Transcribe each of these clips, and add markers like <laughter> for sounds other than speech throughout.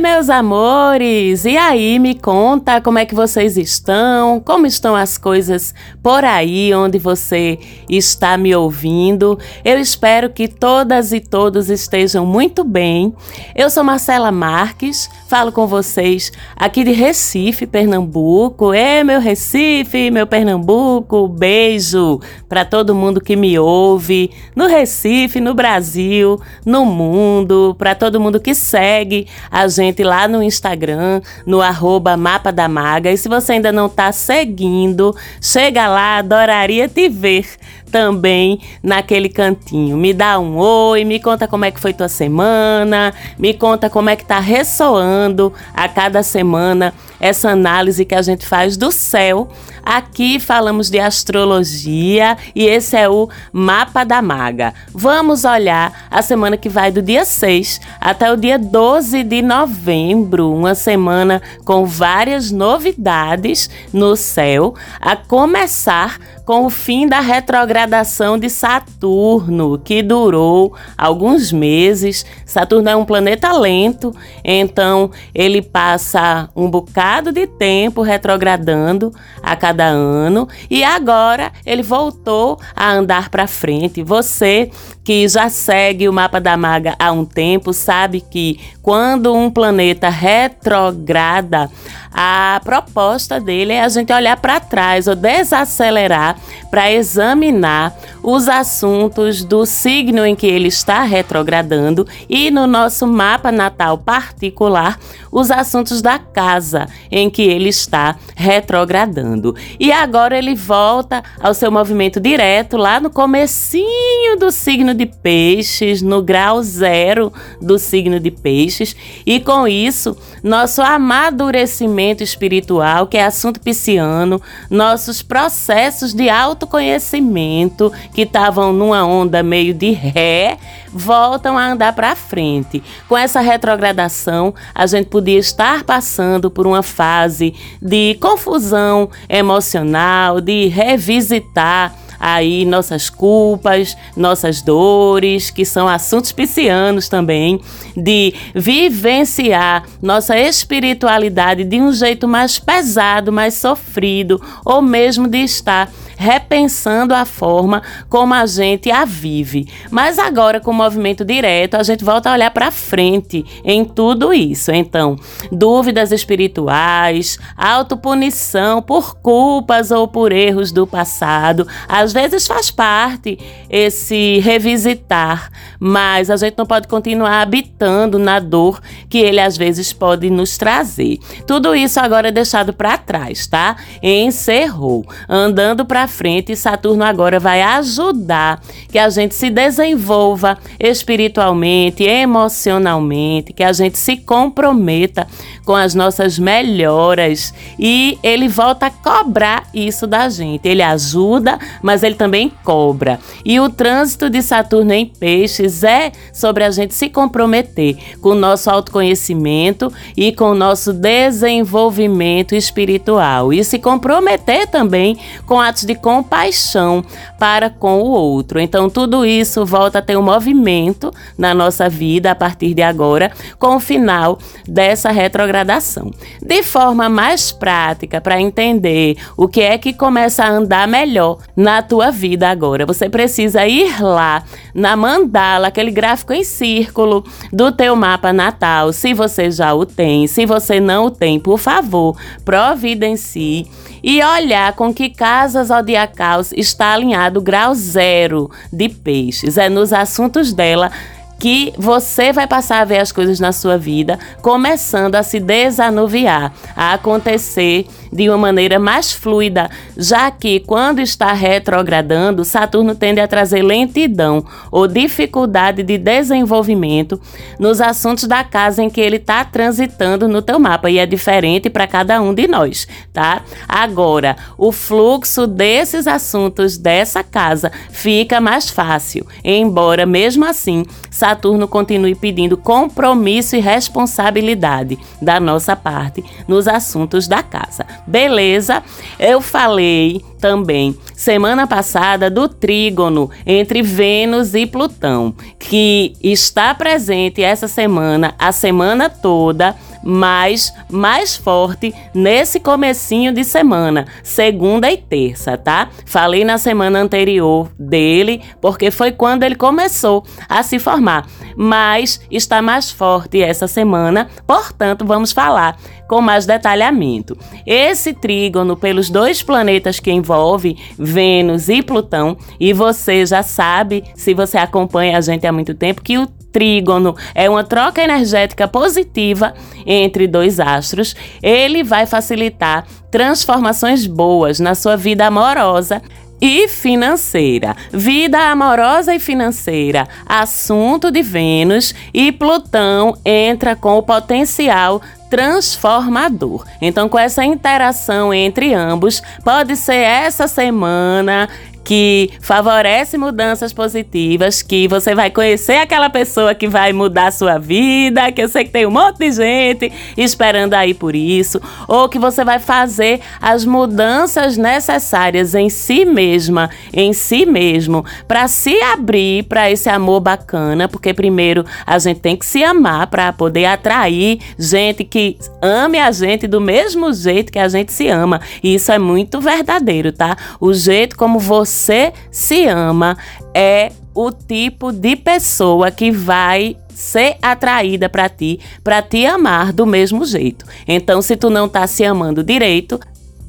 FM. Meus amores! E aí, me conta como é que vocês estão? Como estão as coisas por aí onde você está me ouvindo? Eu espero que todas e todos estejam muito bem. Eu sou Marcela Marques, falo com vocês aqui de Recife, Pernambuco. É meu Recife, meu Pernambuco. Beijo para todo mundo que me ouve no Recife, no Brasil, no mundo, para todo mundo que segue a gente lá no Instagram, no arroba Mapa da Maga. E se você ainda não está seguindo, chega lá, adoraria te ver também naquele cantinho. Me dá um oi, me conta como é que foi tua semana, me conta como é que tá ressoando a cada semana essa análise que a gente faz do céu. Aqui falamos de astrologia e esse é o mapa da maga. Vamos olhar a semana que vai do dia 6 até o dia 12 de novembro, uma semana com várias novidades no céu, a começar com o fim da retrogradação de Saturno, que durou alguns meses. Saturno é um planeta lento, então ele passa um bocado de tempo retrogradando a cada ano e agora ele voltou a andar para frente. Você que já segue o mapa da maga há um tempo sabe que quando um planeta retrograda, a proposta dele é a gente olhar para trás ou desacelerar para examinar os assuntos do signo em que ele está retrogradando e no nosso mapa natal particular, os assuntos da casa em que ele está retrogradando. E agora ele volta ao seu movimento direto lá no comecinho do signo de Peixes, no grau zero do signo de Peixes, e com isso, nosso amadurecimento espiritual, que é assunto pisciano, nossos processos de autoconhecimento que estavam numa onda meio de ré, voltam a andar para frente. Com essa retrogradação, a gente podia estar passando por uma fase de confusão emocional, de revisitar aí nossas culpas, nossas dores, que são assuntos piscianos também, de vivenciar nossa espiritualidade de um jeito mais pesado, mais sofrido, ou mesmo de estar repensando a forma como a gente a vive. Mas agora, com o movimento direto, a gente volta a olhar para frente em tudo isso. Então, dúvidas espirituais, autopunição por culpas ou por erros do passado, às vezes faz parte esse revisitar, mas a gente não pode continuar habitando na dor que ele às vezes pode nos trazer. Tudo isso agora é deixado para trás, tá? Encerrou. Andando para frente, Saturno agora vai ajudar que a gente se desenvolva espiritualmente, emocionalmente, que a gente se comprometa com as nossas melhoras e ele volta a cobrar isso da gente. Ele ajuda, mas ele também cobra. E o trânsito de Saturno em Peixes é sobre a gente se comprometer com o nosso autoconhecimento e com o nosso desenvolvimento espiritual e se comprometer também com atos de compaixão para com o outro. Então, tudo isso volta a ter um movimento na nossa vida a partir de agora, com o final dessa retrogradação. De forma mais prática, para entender o que é que começa a andar melhor na tua vida agora, você precisa ir lá na mandala, aquele gráfico em círculo do teu mapa natal, se você já o tem. Se você não o tem, por favor, providencie e olhar com que casa zodiacal está alinhado grau zero de peixes. É nos assuntos dela que você vai passar a ver as coisas na sua vida começando a se desanuviar, a acontecer de uma maneira mais fluida, já que quando está retrogradando, Saturno tende a trazer lentidão ou dificuldade de desenvolvimento nos assuntos da casa em que ele está transitando no teu mapa e é diferente para cada um de nós, tá? Agora, o fluxo desses assuntos dessa casa fica mais fácil, embora mesmo assim Saturno Saturno continue pedindo compromisso e responsabilidade da nossa parte nos assuntos da casa. Beleza? Eu falei também semana passada do trígono entre Vênus e Plutão, que está presente essa semana, a semana toda mas mais forte nesse comecinho de semana, segunda e terça, tá? Falei na semana anterior dele, porque foi quando ele começou a se formar, mas está mais forte essa semana, portanto, vamos falar com mais detalhamento. Esse trígono pelos dois planetas que envolve Vênus e Plutão, e você já sabe, se você acompanha a gente há muito tempo, que o trígono é uma troca energética positiva entre dois astros, ele vai facilitar transformações boas na sua vida amorosa e financeira. Vida amorosa e financeira, assunto de Vênus e Plutão entra com o potencial transformador. Então, com essa interação entre ambos, pode ser essa semana que favorece mudanças positivas, que você vai conhecer aquela pessoa que vai mudar a sua vida, que eu sei que tem um monte de gente esperando aí por isso, ou que você vai fazer as mudanças necessárias em si mesma, em si mesmo, para se abrir para esse amor bacana, porque primeiro a gente tem que se amar para poder atrair gente que ame a gente do mesmo jeito que a gente se ama. E isso é muito verdadeiro, tá? O jeito como você você se ama é o tipo de pessoa que vai ser atraída para ti, para te amar do mesmo jeito. Então, se tu não tá se amando direito,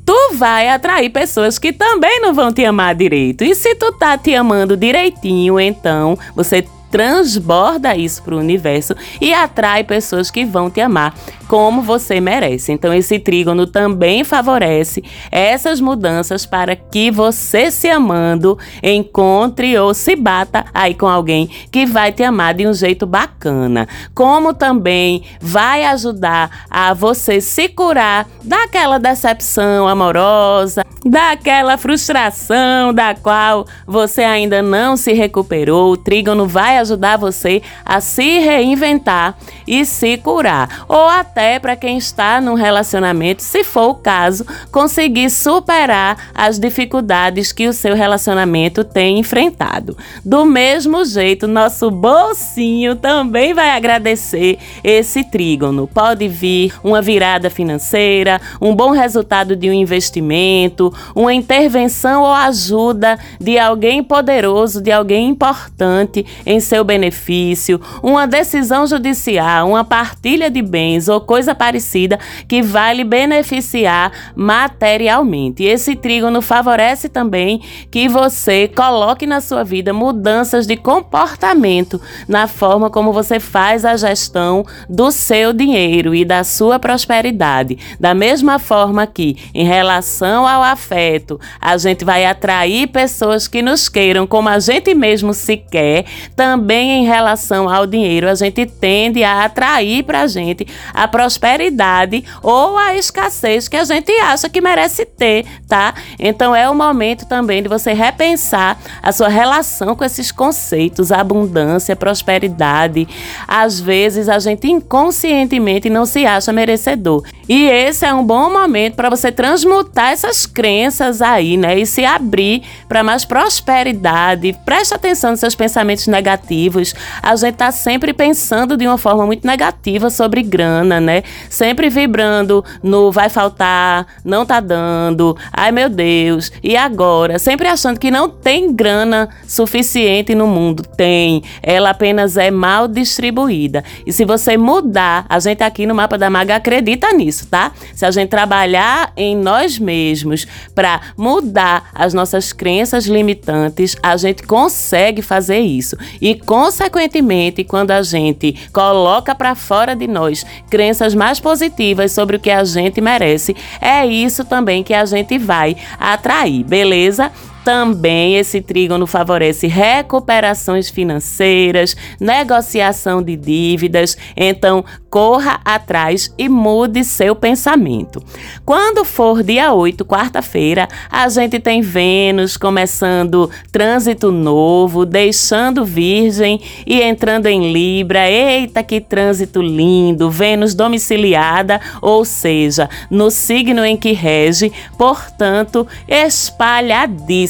tu vai atrair pessoas que também não vão te amar direito. E se tu tá te amando direitinho, então você transborda isso para o universo e atrai pessoas que vão te amar como você merece. Então, esse trígono também favorece essas mudanças para que você, se amando, encontre ou se bata aí com alguém que vai te amar de um jeito bacana. Como também vai ajudar a você se curar daquela decepção amorosa, daquela frustração da qual você ainda não se recuperou. O trígono vai ajudar você a se reinventar e se curar. Ou até até para quem está num relacionamento, se for o caso, conseguir superar as dificuldades que o seu relacionamento tem enfrentado. Do mesmo jeito, nosso bolsinho também vai agradecer esse trígono. Pode vir uma virada financeira, um bom resultado de um investimento, uma intervenção ou ajuda de alguém poderoso, de alguém importante em seu benefício, uma decisão judicial, uma partilha de bens ou coisa parecida que vai lhe beneficiar materialmente. E esse trígono favorece também que você coloque na sua vida mudanças de comportamento na forma como você faz a gestão do seu dinheiro e da sua prosperidade. Da mesma forma que, em relação ao afeto, a gente vai atrair pessoas que nos queiram como a gente mesmo se quer, também em relação ao dinheiro, a gente tende a atrair para a gente a prosperidade ou a escassez que a gente acha que merece ter, tá? Então é o momento também de você repensar a sua relação com esses conceitos, abundância, prosperidade. Às vezes a gente inconscientemente não se acha merecedor. E esse é um bom momento para você transmutar essas crenças aí, né? E se abrir para mais prosperidade. Preste atenção nos seus pensamentos negativos. A gente tá sempre pensando de uma forma muito negativa sobre grana, né? Sempre vibrando no vai faltar, não tá dando, ai meu Deus, e agora? Sempre achando que não tem grana suficiente no mundo. Tem, ela apenas é mal distribuída. E se você mudar, a gente aqui no Mapa da Maga acredita nisso, tá? Se a gente trabalhar em nós mesmos para mudar as nossas crenças limitantes, a gente consegue fazer isso. E, consequentemente, quando a gente coloca para fora de nós crenças mais positivas sobre o que a gente merece, é isso também que a gente vai atrair, beleza? Também esse trígono favorece recuperações financeiras, negociação de dívidas. Então, corra atrás e mude seu pensamento. Quando for dia 8, quarta-feira, a gente tem Vênus começando trânsito novo, deixando Virgem e entrando em Libra. Eita, que trânsito lindo! Vênus domiciliada, ou seja, no signo em que rege, portanto,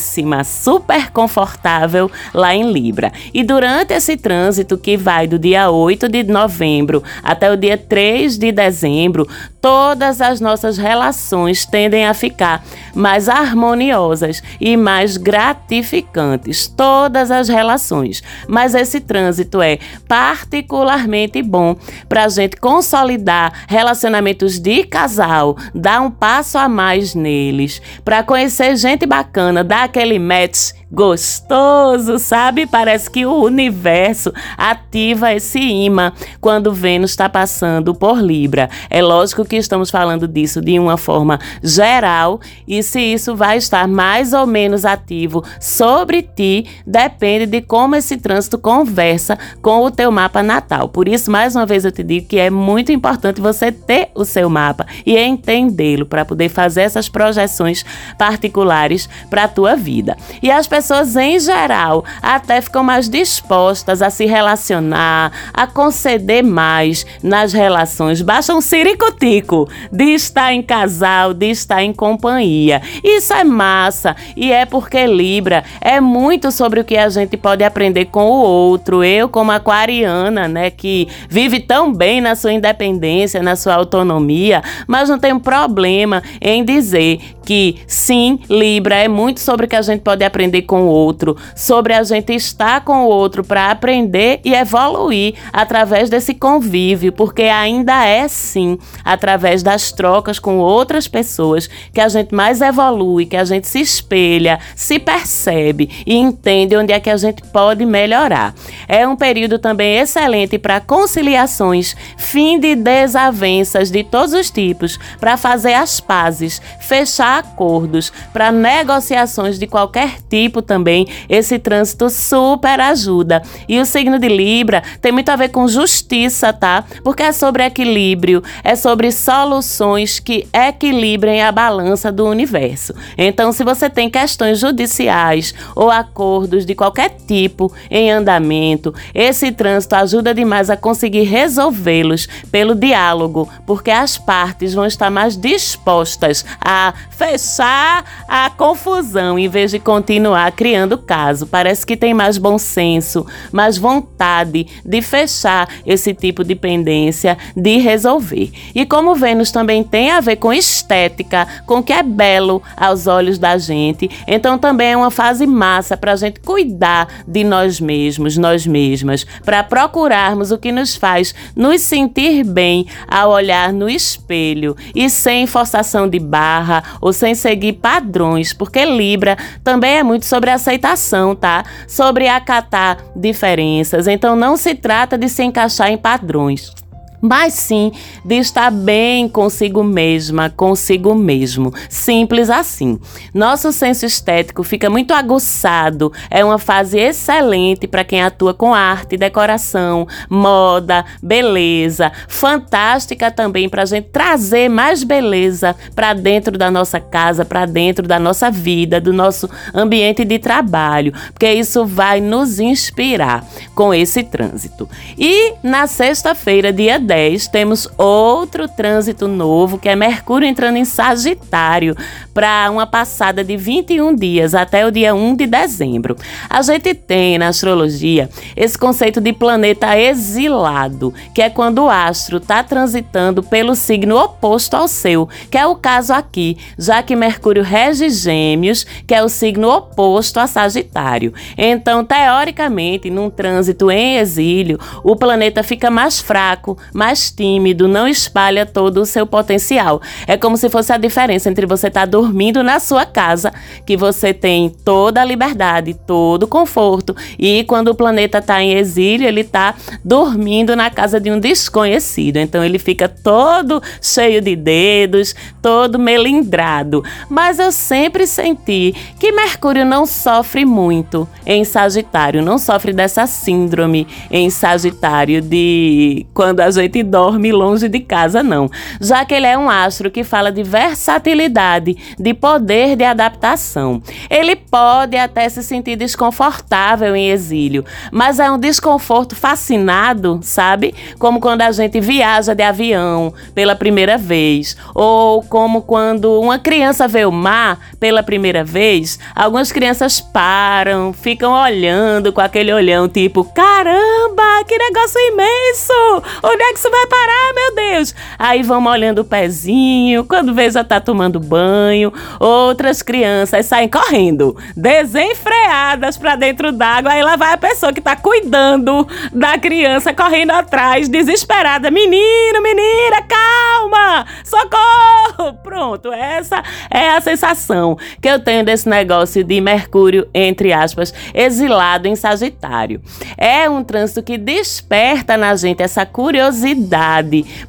espalhadíssima, super confortável lá em Libra. E durante esse trânsito que vai do dia 8 de novembro até o dia 3 de dezembro, todas as nossas relações tendem a ficar mais harmoniosas e mais gratificantes. Todas as relações. Mas esse trânsito é particularmente bom para a gente consolidar relacionamentos de casal, dar um passo a mais neles, para conhecer gente bacana, dar aquele match gostoso, sabe? Parece que o universo ativa esse imã quando Vênus está passando por Libra. É lógico que estamos falando disso de uma forma geral e se isso vai estar mais ou menos ativo sobre ti depende de como esse trânsito conversa com o teu mapa natal. Por isso, mais uma vez eu te digo que é muito importante você ter o seu mapa e entendê-lo para poder fazer essas projeções particulares para a tua vida. E as pessoas pessoas em geral até ficam mais dispostas a se relacionar, a conceder mais nas relações. Basta um siricotico de estar em casal, de estar em companhia. Isso é massa e é porque Libra é muito sobre o que a gente pode aprender com o outro. Eu, como aquariana, né, que vive tão bem na sua independência, na sua autonomia, mas não tem problema em dizer que sim, Libra é muito sobre o que a gente pode aprender com o outro, sobre a gente estar com o outro para aprender e evoluir através desse convívio, porque ainda é sim através das trocas com outras pessoas que a gente mais evolui, que a gente se espelha, se percebe e entende onde é que a gente pode melhorar. É um período também excelente para conciliações, fim de desavenças de todos os tipos, para fazer as pazes, fechar acordos, para negociações de qualquer tipo também, esse trânsito super ajuda. E o signo de Libra tem muito a ver com justiça, tá? Porque é sobre equilíbrio, é sobre soluções que equilibrem a balança do universo. Então, se você tem questões judiciais ou acordos de qualquer tipo em andamento, esse trânsito ajuda demais a conseguir resolvê-los pelo diálogo, porque as partes vão estar mais dispostas a fechar a confusão em vez de continuar criando caso. Parece que tem mais bom senso, mais vontade de fechar esse tipo de pendência, de resolver. E como Vênus também tem a ver com estética, com o que é belo aos olhos da gente, então também é uma fase massa para a gente cuidar de nós mesmos, nós mesmas, para procurarmos o que nos faz nos sentir bem ao olhar no espelho e sem forçação de barra ou sem seguir padrões, porque Libra também é muito sobre aceitação, tá? Sobre acatar diferenças. Então não se trata de se encaixar em padrões mas sim de estar bem consigo mesma, consigo mesmo. Simples assim. Nosso senso estético fica muito aguçado, é uma fase excelente para quem atua com arte, decoração, moda, beleza. Fantástica também para a gente trazer mais beleza para dentro da nossa casa, para dentro da nossa vida, do nosso ambiente de trabalho, porque isso vai nos inspirar com esse trânsito. E na sexta-feira, dia 10, temos outro trânsito novo, que é Mercúrio entrando em Sagitário, para uma passada de 21 dias até o dia 1 de dezembro. A gente tem na astrologia esse conceito de planeta exilado, que é quando o astro está transitando pelo signo oposto ao seu, que é o caso aqui, já que Mercúrio rege Gêmeos, que é o signo oposto a Sagitário. Então, teoricamente, num trânsito em exílio, o planeta fica mais fraco, mais tímido, não espalha todo o seu potencial. É como se fosse a diferença entre você estar tá dormindo na sua casa, que você tem toda a liberdade, todo o conforto, e quando o planeta está em exílio, ele está dormindo na casa de um desconhecido. Então ele fica todo cheio de dedos, todo melindrado. Mas eu sempre senti que Mercúrio não sofre muito em Sagitário, não sofre dessa síndrome em Sagitário de quando a gente dorme longe de casa, não. Já que ele é um astro que fala de versatilidade, de poder de adaptação. Ele pode até se sentir desconfortável em exílio, mas é um desconforto fascinado, sabe? Como quando a gente viaja de avião pela primeira vez, ou como quando uma criança vê o mar pela primeira vez, algumas crianças param, ficam olhando com aquele olhão tipo: caramba, que negócio imenso! Onde é que isso vai parar, meu Deus? Aí vão olhando o pezinho, quando vê já tá tomando banho. Outras crianças saem correndo, desenfreadas para dentro d'água. Aí lá vai a pessoa que tá cuidando da criança correndo atrás, desesperada: menino, menina, calma, socorro! Pronto, essa é a sensação que eu tenho desse negócio de Mercúrio, entre aspas, exilado em Sagitário. É um trânsito que desperta na gente essa curiosidade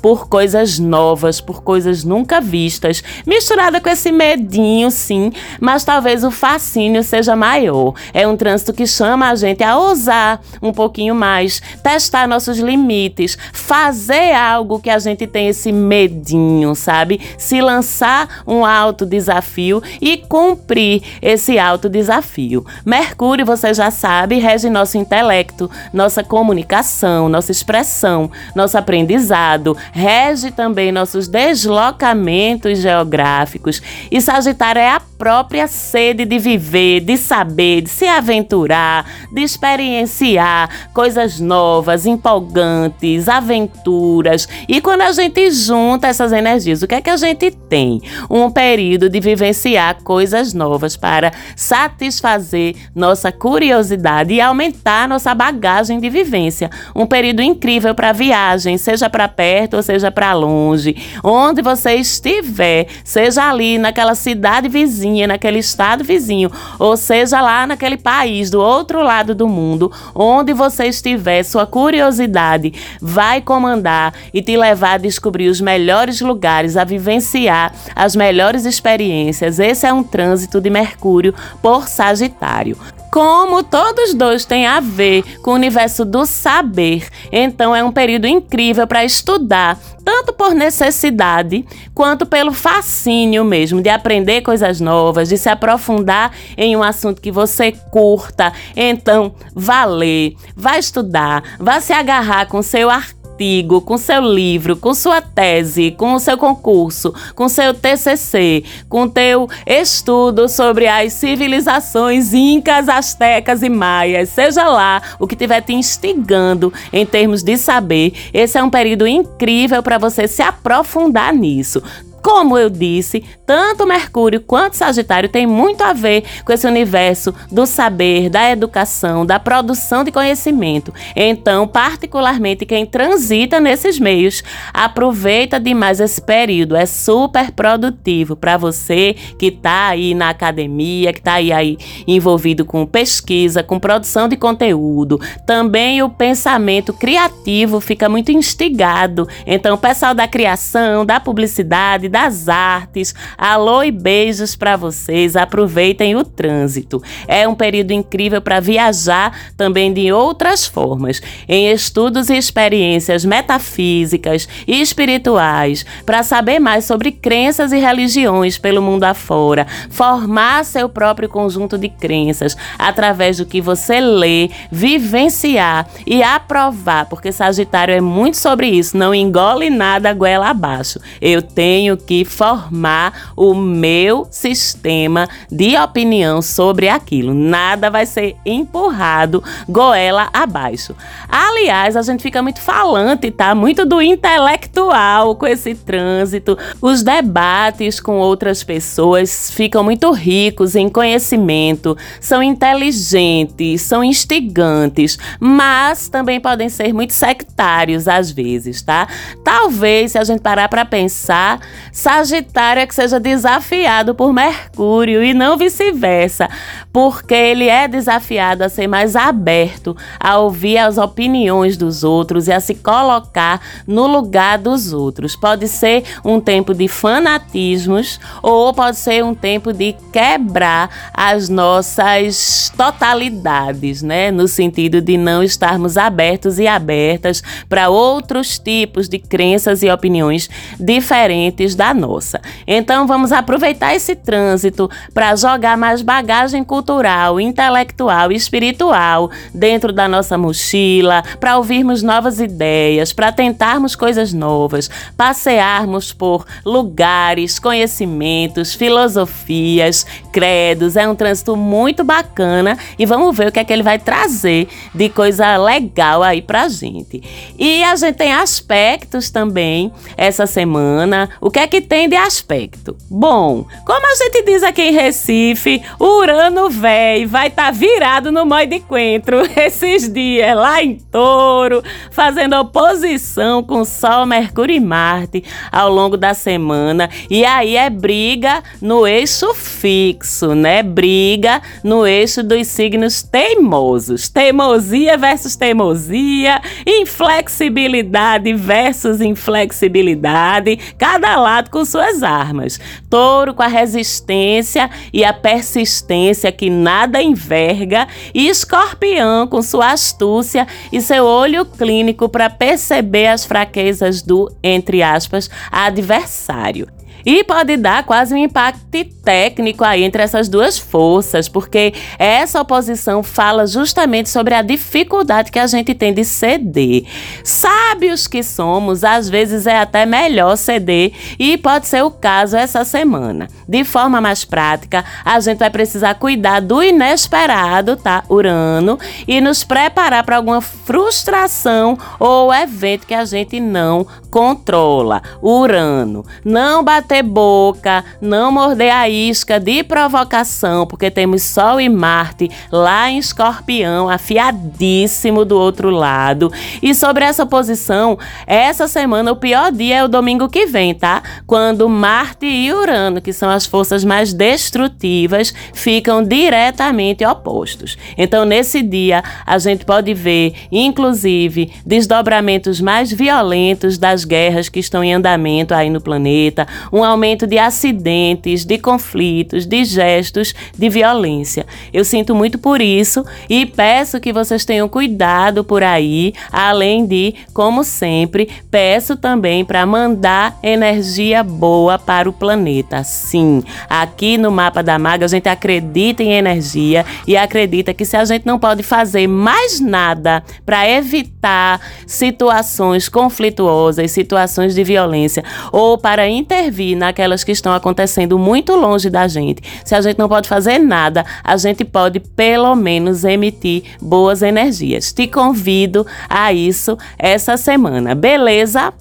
por coisas novas, por coisas nunca vistas, misturada com esse medinho, sim, mas talvez o fascínio seja maior. É um trânsito que chama a gente a ousar um pouquinho mais, testar nossos limites, fazer algo que a gente tem esse medinho, sabe? Se lançar um alto desafio e cumprir esse alto desafio. Mercúrio, você já sabe, rege nosso intelecto, nossa comunicação, nossa expressão, nosso aprendizado, rege também nossos deslocamentos geográficos. E Sagitário é a própria sede de viver, de saber, de se aventurar, de experienciar coisas novas, empolgantes, aventuras. E quando a gente junta essas energias, o que é que a gente tem? Um período de vivenciar coisas novas para satisfazer nossa curiosidade e aumentar nossa bagagem de vivência. Um período incrível para viagem, seja para perto ou seja para longe. Onde você estiver, seja ali naquela cidade vizinha, naquele estado vizinho, ou seja lá naquele país do outro lado do mundo, onde você estiver, sua curiosidade vai comandar e te levar a descobrir os melhores lugares, a vivenciar as melhores experiências. Esse é um trânsito de Mercúrio por Sagitário. Como todos dois têm a ver com o universo do saber, então é um período incrível para estudar, tanto por necessidade quanto pelo fascínio mesmo de aprender coisas novas, de se aprofundar em um assunto que você curta. Então, vá ler, vá estudar, vá se agarrar com seu artigo artigo, com seu livro, com sua tese, com o seu concurso, com seu TCC, com teu estudo sobre as civilizações incas, astecas e maias, seja lá o que estiver te instigando em termos de saber, esse é um período incrível para você se aprofundar nisso. Como eu disse, tanto Mercúrio quanto Sagitário têm muito a ver com esse universo do saber, da educação, da produção de conhecimento. Então, particularmente quem transita nesses meios, aproveita demais esse período. É super produtivo para você que está aí na academia, que está aí, aí envolvido com pesquisa, com produção de conteúdo. Também o pensamento criativo fica muito instigado. Então, o pessoal da criação, da publicidade, das artes. Alô e beijos para vocês. Aproveitem o trânsito. É um período incrível para viajar também de outras formas, em estudos e experiências metafísicas e espirituais, para saber mais sobre crenças e religiões pelo mundo afora, formar seu próprio conjunto de crenças através do que você lê, vivenciar e aprovar, porque Sagitário é muito sobre isso, não engole nada goela abaixo. Eu tenho que formar o meu sistema de opinião sobre aquilo. Nada vai ser empurrado goela abaixo. Aliás, a gente fica muito falante, tá? Muito do intelectual com esse trânsito. Os debates com outras pessoas ficam muito ricos em conhecimento, são inteligentes, são instigantes, mas também podem ser muito sectários às vezes, tá? Talvez, se a gente parar para pensar, Sagitário é que seja desafiado por Mercúrio e não vice-versa, porque ele é desafiado a ser mais aberto, a ouvir as opiniões dos outros e a se colocar no lugar dos outros. Pode ser um tempo de fanatismos ou pode ser um tempo de quebrar as nossas totalidades, né? No sentido de não estarmos abertos e abertas para outros tipos de crenças e opiniões diferentes da nossa. Então vamos aproveitar esse trânsito para jogar mais bagagem cultural, intelectual e espiritual dentro da nossa mochila, para ouvirmos novas ideias, para tentarmos coisas novas, passearmos por lugares, conhecimentos, filosofias, credos. É um trânsito muito bacana e vamos ver o que é que ele vai trazer de coisa legal aí pra gente. E a gente tem aspectos também essa semana. O que é que tem de aspecto? Bom, como a gente diz aqui em Recife, Urano véi vai estar tá virado no Moi de Coentro <laughs> esses dias lá em Touro, fazendo oposição com Sol, Mercúrio e Marte ao longo da semana. E aí é briga no eixo fixo, né? Briga no eixo dos signos teimosos. Teimosia versus teimosia, inflexibilidade versus inflexibilidade, cada lado com suas armas. Touro com a resistência e a persistência que nada enverga, e escorpião com sua astúcia e seu olho clínico para perceber as fraquezas do, entre aspas, adversário. E pode dar quase um impacto técnico aí entre essas duas forças, porque essa oposição fala justamente sobre a dificuldade que a gente tem de ceder. Sábios que somos, às vezes é até melhor ceder, e pode ser o caso essa semana. De forma mais prática, a gente vai precisar cuidar do inesperado, tá? Urano, e nos preparar para alguma frustração ou evento que a gente não controla. Urano. Não bater boca, não morder a isca de provocação, porque temos Sol e Marte lá em Escorpião, afiadíssimo do outro lado. E sobre essa posição, essa semana o pior dia é o domingo que vem, tá? Quando Marte e Urano, que são as forças mais destrutivas, ficam diretamente opostos. Então, nesse dia, a gente pode ver, inclusive, desdobramentos mais violentos das guerras que estão em andamento aí no planeta, um aumento de acidentes, de conflitos, de gestos de violência. Eu sinto muito por isso e peço que vocês tenham cuidado por aí, além de, como sempre, peço também para mandar energia boa para o planeta. Sim, aqui no Mapa da Maga a gente acredita em energia e acredita que se a gente não pode fazer mais nada para evitar situações conflituosas, situações de violência ou para intervir naquelas que estão acontecendo muito longe da gente. Se a gente não pode fazer nada, a gente pode pelo menos emitir boas energias. Te convido a isso essa semana, beleza?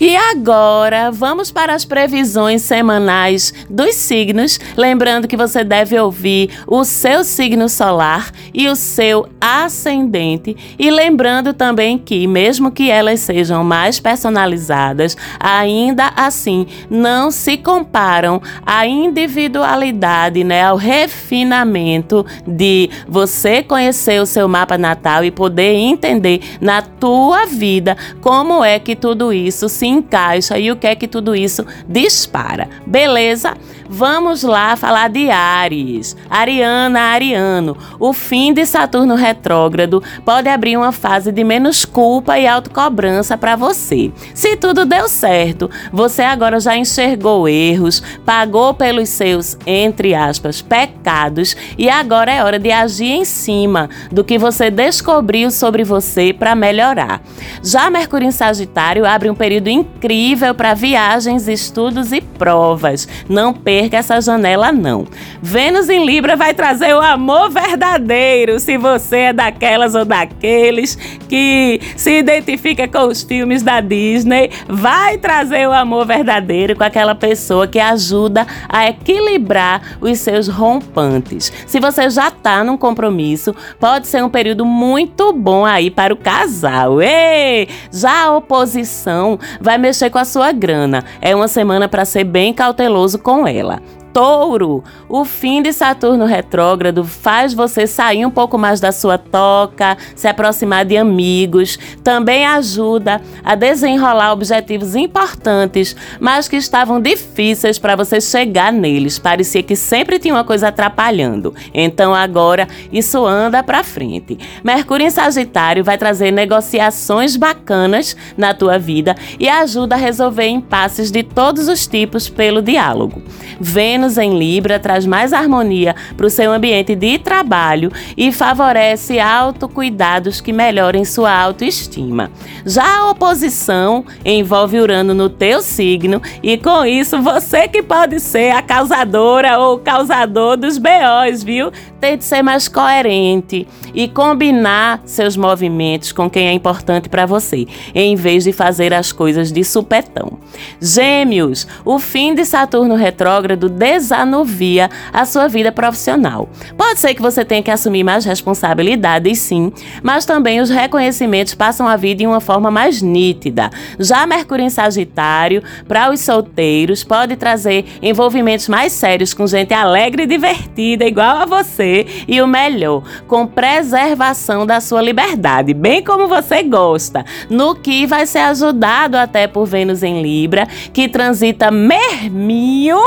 E agora, vamos para as previsões semanais dos signos. Lembrando que você deve ouvir o seu signo solar e o seu ascendente. E lembrando também que, mesmo que elas sejam mais personalizadas, ainda assim não se comparam à individualidade, né, ao refinamento de você conhecer o seu mapa natal e poder entender na tua vida como é que tudo isso se encaixa e o que é que tudo isso dispara. Beleza? Vamos lá falar de Ares. Ariana, Ariano. O fim de Saturno retrógrado pode abrir uma fase de menos culpa e autocobrança para você. Se tudo deu certo, você agora já enxergou erros, pagou pelos seus, entre aspas, pecados e agora é hora de agir em cima do que você descobriu sobre você para melhorar. Já Mercúrio em Sagitário abre um período incrível para viagens, estudos e provas. Não perca essa janela não. Vênus em Libra vai trazer o amor verdadeiro, se você é daquelas ou daqueles que se identifica com os filmes da Disney, vai trazer o amor verdadeiro com aquela pessoa que ajuda a equilibrar os seus rompantes. Se você já está num compromisso, pode ser um período muito bom aí para o casal. Ei! Já a oposição vai mexer com a sua grana. É uma semana para ser bem cauteloso com ela. Touro, o fim de Saturno retrógrado faz você sair um pouco mais da sua toca, se aproximar de amigos, também ajuda a desenrolar objetivos importantes, mas que estavam difíceis para você chegar neles. Parecia que sempre tinha uma coisa atrapalhando. Então agora isso anda para frente. Mercúrio em Sagitário vai trazer negociações bacanas na tua vida e ajuda a resolver impasses de todos os tipos pelo diálogo. Vênus Em Libra traz mais harmonia para o seu ambiente de trabalho e favorece autocuidados que melhorem sua autoestima. Já a oposição envolve Urano no teu signo e com isso você que pode ser a causadora ou causador dos BOs, viu? Tem de ser mais coerente e combinar seus movimentos com quem é importante para você, em vez de fazer as coisas de supetão. Gêmeos, o fim de Saturno retrógrado desanuvia a sua vida profissional. Pode ser que você tenha que assumir mais responsabilidades, sim, mas também os reconhecimentos passam a vida de uma forma mais nítida. Já Mercúrio em Sagitário, para os solteiros, pode trazer envolvimentos mais sérios com gente alegre e divertida, igual a você, e o melhor, com preservação da sua liberdade, bem como você gosta, no que vai ser ajudado até por Vênus em Libra, que transita merminho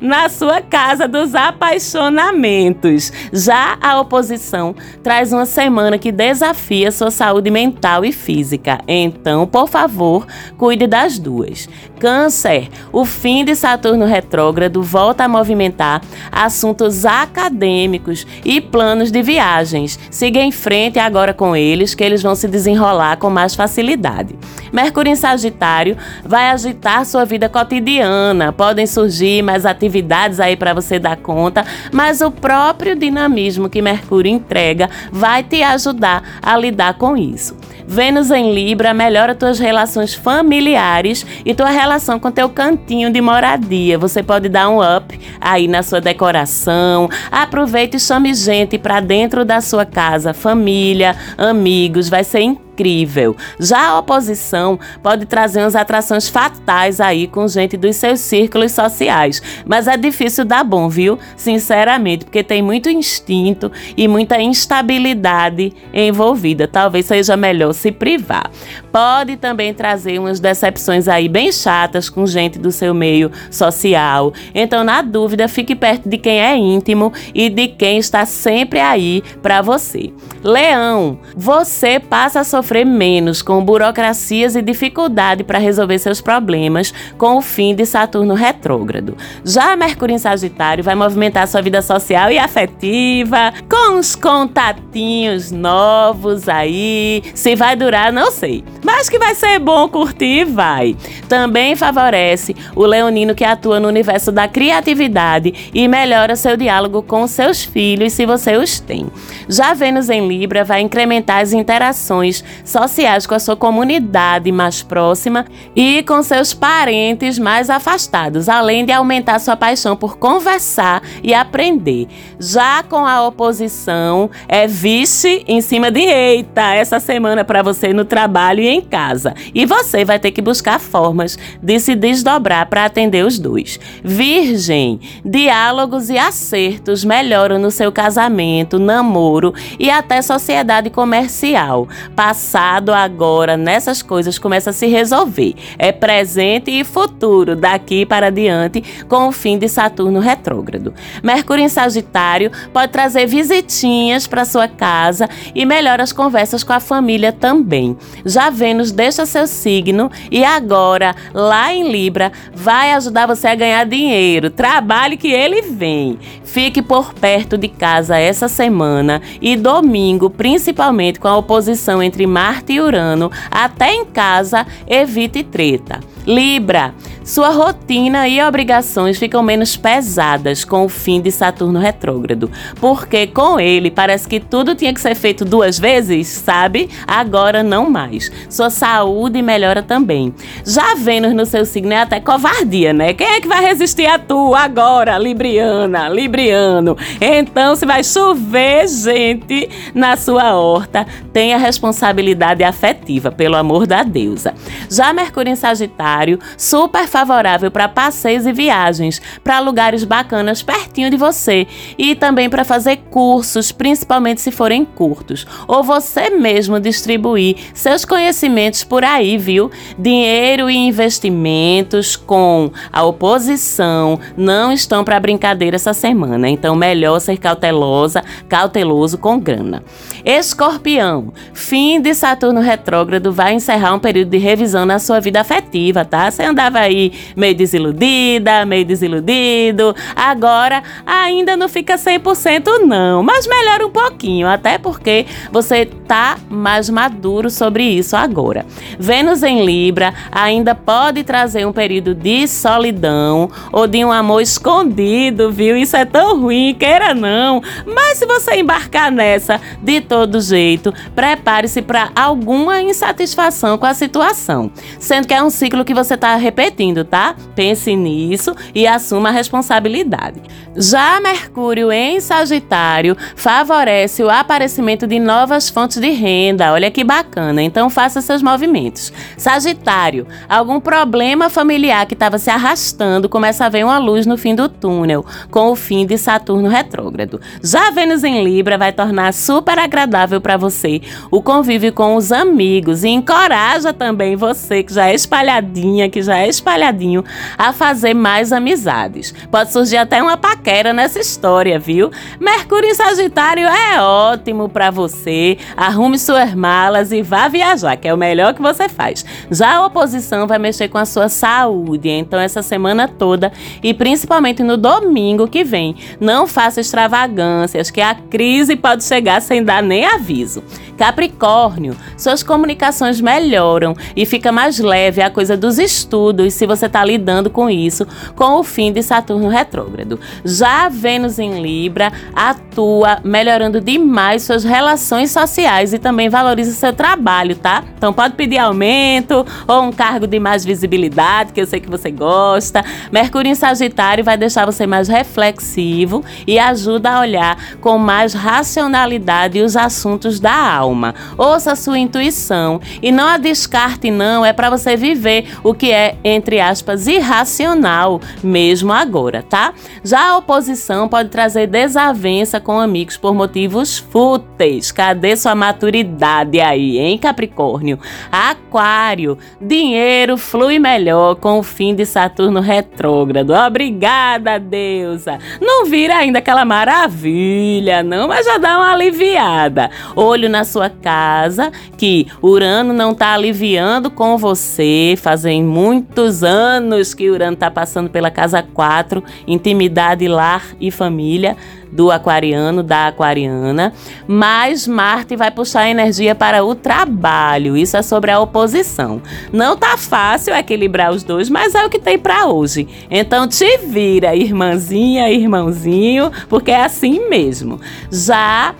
na a sua casa dos apaixonamentos. Já a oposição traz uma semana que desafia sua saúde mental e física. Então, por favor, cuide das duas. Câncer, o fim de Saturno retrógrado volta a movimentar assuntos acadêmicos e planos de viagens. Siga em frente agora com eles, que eles vão se desenrolar com mais facilidade. Mercúrio em Sagitário vai agitar sua vida cotidiana. Podem surgir mais atividades atividades aí para você dar conta, mas o próprio dinamismo que Mercúrio entrega vai te ajudar a lidar com isso. Vênus em Libra melhora tuas relações familiares e tua relação com teu cantinho de moradia. Você pode dar um up aí na sua decoração. Aproveite e chame gente para dentro da sua casa, família, amigos. Vai ser incrível incrível. Já a oposição pode trazer umas atrações fatais aí com gente dos seus círculos sociais, mas é difícil dar bom, viu? Sinceramente, porque tem muito instinto e muita instabilidade envolvida. Talvez seja melhor se privar. Pode também trazer umas decepções aí bem chatas com gente do seu meio social. Então, na dúvida, fique perto de quem é íntimo e de quem está sempre aí para você. Leão, você passa a sofrer menos com burocracias e dificuldade para resolver seus problemas com o fim de Saturno retrógrado. Já Mercúrio em Sagitário vai movimentar sua vida social e afetiva, com uns contatinhos novos aí. Se vai durar, não sei. Mas que vai ser bom curtir, vai. Também favorece o leonino que atua no universo da criatividade e melhora seu diálogo com seus filhos, se você os tem. Já Vênus em Libra vai incrementar as interações sociais com a sua comunidade mais próxima e com seus parentes mais afastados, além de aumentar sua paixão por conversar e aprender. Já com a oposição, é vice em cima de eita essa semana para você no trabalho e em casa. E você vai ter que buscar formas de se desdobrar para atender os dois. Virgem, diálogos e acertos melhoram no seu casamento, namoro e até sociedade comercial. Passa passado agora nessas coisas começa a se resolver. É presente e futuro daqui para diante com o fim de Saturno retrógrado. Mercúrio em Sagitário pode trazer visitinhas para sua casa e melhora as conversas com a família também. Já Vênus deixa seu signo e agora lá em Libra vai ajudar você a ganhar dinheiro. Trabalhe que ele vem. Fique por perto de casa essa semana e domingo, principalmente com a oposição entre Marte e Urano, até em casa, evite treta. Libra, sua rotina e obrigações ficam menos pesadas com o fim de Saturno retrógrado, porque com ele parece que tudo tinha que ser feito duas vezes, sabe? Agora não mais. Sua saúde melhora também. Já Vênus no seu signo é até covardia, né? Quem é que vai resistir a tu agora, Libriana, Libriano? Então, se vai chover gente na sua horta, tenha responsabilidade afetiva, pelo amor da deusa. Já Mercúrio em Sagitário, super favorável para passeios e viagens, para lugares bacanas pertinho de você e também para fazer cursos, principalmente se forem curtos, ou você mesmo distribuir seus conhecimentos por aí, viu? Dinheiro e investimentos com a oposição não estão para brincadeira essa semana, então melhor ser cautelosa, cauteloso com grana. Escorpião, fim de Saturno retrógrado vai encerrar um período de revisão na sua vida afetiva, tá? Você andava aí meio desiludida, meio desiludido. Agora ainda não fica 100% não, mas melhora um pouquinho, até porque você tá mais maduro sobre isso agora. Vênus em Libra ainda pode trazer um período de solidão ou de um amor escondido, viu? Isso é tão ruim, queira não. Mas se você embarcar nessa de todo jeito, prepare-se para alguma insatisfação com a situação, sendo que é um ciclo que você está repetindo tá? Pense nisso e assuma a responsabilidade. Já Mercúrio em Sagitário favorece o aparecimento de novas fontes de renda. Olha que bacana. Então faça seus movimentos. Sagitário, algum problema familiar que estava se arrastando começa a ver uma luz no fim do túnel, com o fim de Saturno retrógrado. Já Vênus em Libra vai tornar super agradável para você o convívio com os amigos e encoraja também você que já é espalhadinha, que já é espalhadinho a fazer mais amizades. Pode surgir até uma paquera nessa história, viu? Mercúrio em Sagitário é ótimo para você. Arrume suas malas e vá viajar, que é o melhor que você faz. Já a oposição vai mexer com a sua saúde, então essa semana toda e principalmente no domingo que vem, não faça extravagâncias, que a crise pode chegar sem dar nem aviso. Capricórnio, suas comunicações melhoram e fica mais leve a coisa dos estudos se você está lidando com isso, com o fim de Saturno retrógrado. Já Vênus em Libra atua melhorando demais suas relações sociais e também valoriza seu trabalho, tá? Então pode pedir aumento ou um cargo de mais visibilidade, que eu sei que você gosta. Mercúrio em Sagitário vai deixar você mais reflexivo e ajuda a olhar com mais racionalidade os assuntos da alma alma. Ouça a sua intuição e não a descarte, não. É para você viver o que é, entre aspas, irracional, mesmo agora, tá? Já a oposição pode trazer desavença com amigos por motivos fúteis. Cadê sua maturidade aí, hein, Capricórnio? Aquário, dinheiro flui melhor com o fim de Saturno retrógrado. Obrigada, deusa. Não vira ainda aquela maravilha, não, mas já dá uma aliviada. Olho na sua casa, que Urano não está aliviando com você. Fazem muitos anos que Urano está passando pela casa 4, intimidade, lar e família do aquariano, da aquariana, mas Marte vai puxar energia para o trabalho. Isso é sobre a oposição. Não tá fácil equilibrar os dois, mas é o que tem para hoje. Então te vira, irmãzinha, irmãozinho, porque é assim mesmo. Já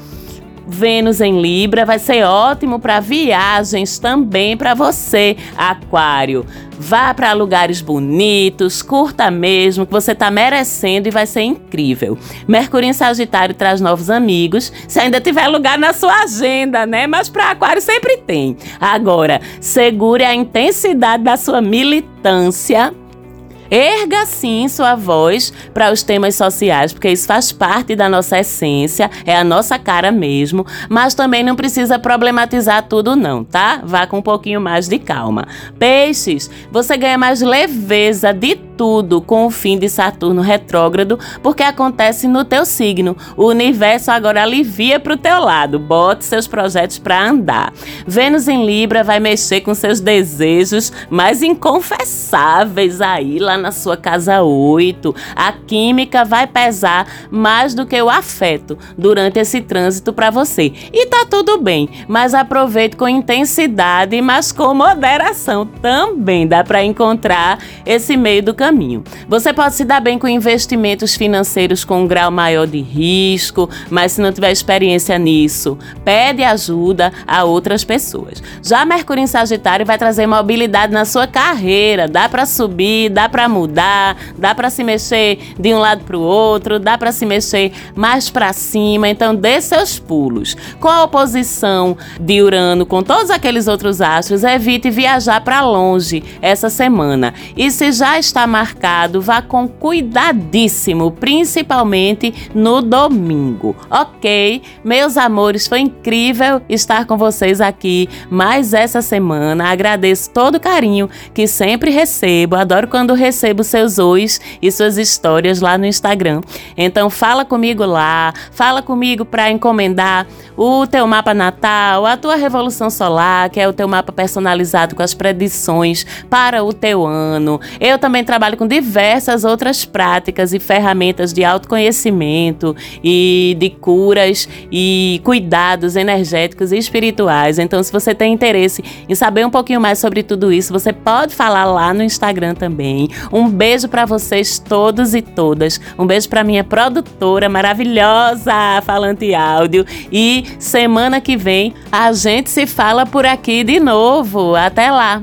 Vênus em Libra vai ser ótimo para viagens também para você, Aquário. Vá para lugares bonitos, curta mesmo, que você está merecendo e vai ser incrível. Mercúrio em Sagitário traz novos amigos, se ainda tiver lugar na sua agenda, né? Mas para Aquário sempre tem. Agora, segure a intensidade da sua militância Erga sim sua voz para os temas sociais, porque isso faz parte da nossa essência, é a nossa cara mesmo, mas também não precisa problematizar tudo não, tá? Vá com um pouquinho mais de calma. Peixes, você ganha mais leveza de tudo com o fim de Saturno retrógrado, porque acontece no teu signo. O universo agora alivia para o teu lado. Bote seus projetos para andar. Vênus em Libra vai mexer com seus desejos mais inconfessáveis aí lá na sua casa 8. A química vai pesar mais do que o afeto durante esse trânsito para você. E tá tudo bem, mas aproveite com intensidade, mas com moderação também. Dá para encontrar esse meio do caminho. Você pode se dar bem com investimentos financeiros com um grau maior de risco, mas se não tiver experiência nisso, pede ajuda a outras pessoas. Já Mercúrio em Sagitário vai trazer mobilidade na sua carreira, dá para subir, dá para mudar, dá para se mexer de um lado para o outro, dá para se mexer mais para cima, então dê seus pulos. Com a oposição de Urano com todos aqueles outros astros, evite viajar para longe essa semana. E se já está marcado, vá com cuidadíssimo, principalmente no domingo, ok? Meus amores, foi incrível estar com vocês aqui mais essa semana. Agradeço todo o carinho que sempre recebo. Adoro quando recebo seus ois e suas histórias lá no Instagram. Então fala comigo lá, fala comigo para encomendar o teu mapa natal, a tua revolução solar, que é o teu mapa personalizado com as predições para o teu ano. Eu também trabalho trabalho com diversas outras práticas e ferramentas de autoconhecimento e de curas e cuidados energéticos e espirituais. Então, se você tem interesse em saber um pouquinho mais sobre tudo isso, você pode falar lá no Instagram também. Um beijo para vocês todos e todas. Um beijo para minha produtora maravilhosa, Falante Áudio. E semana que vem a gente se fala por aqui de novo. Até lá!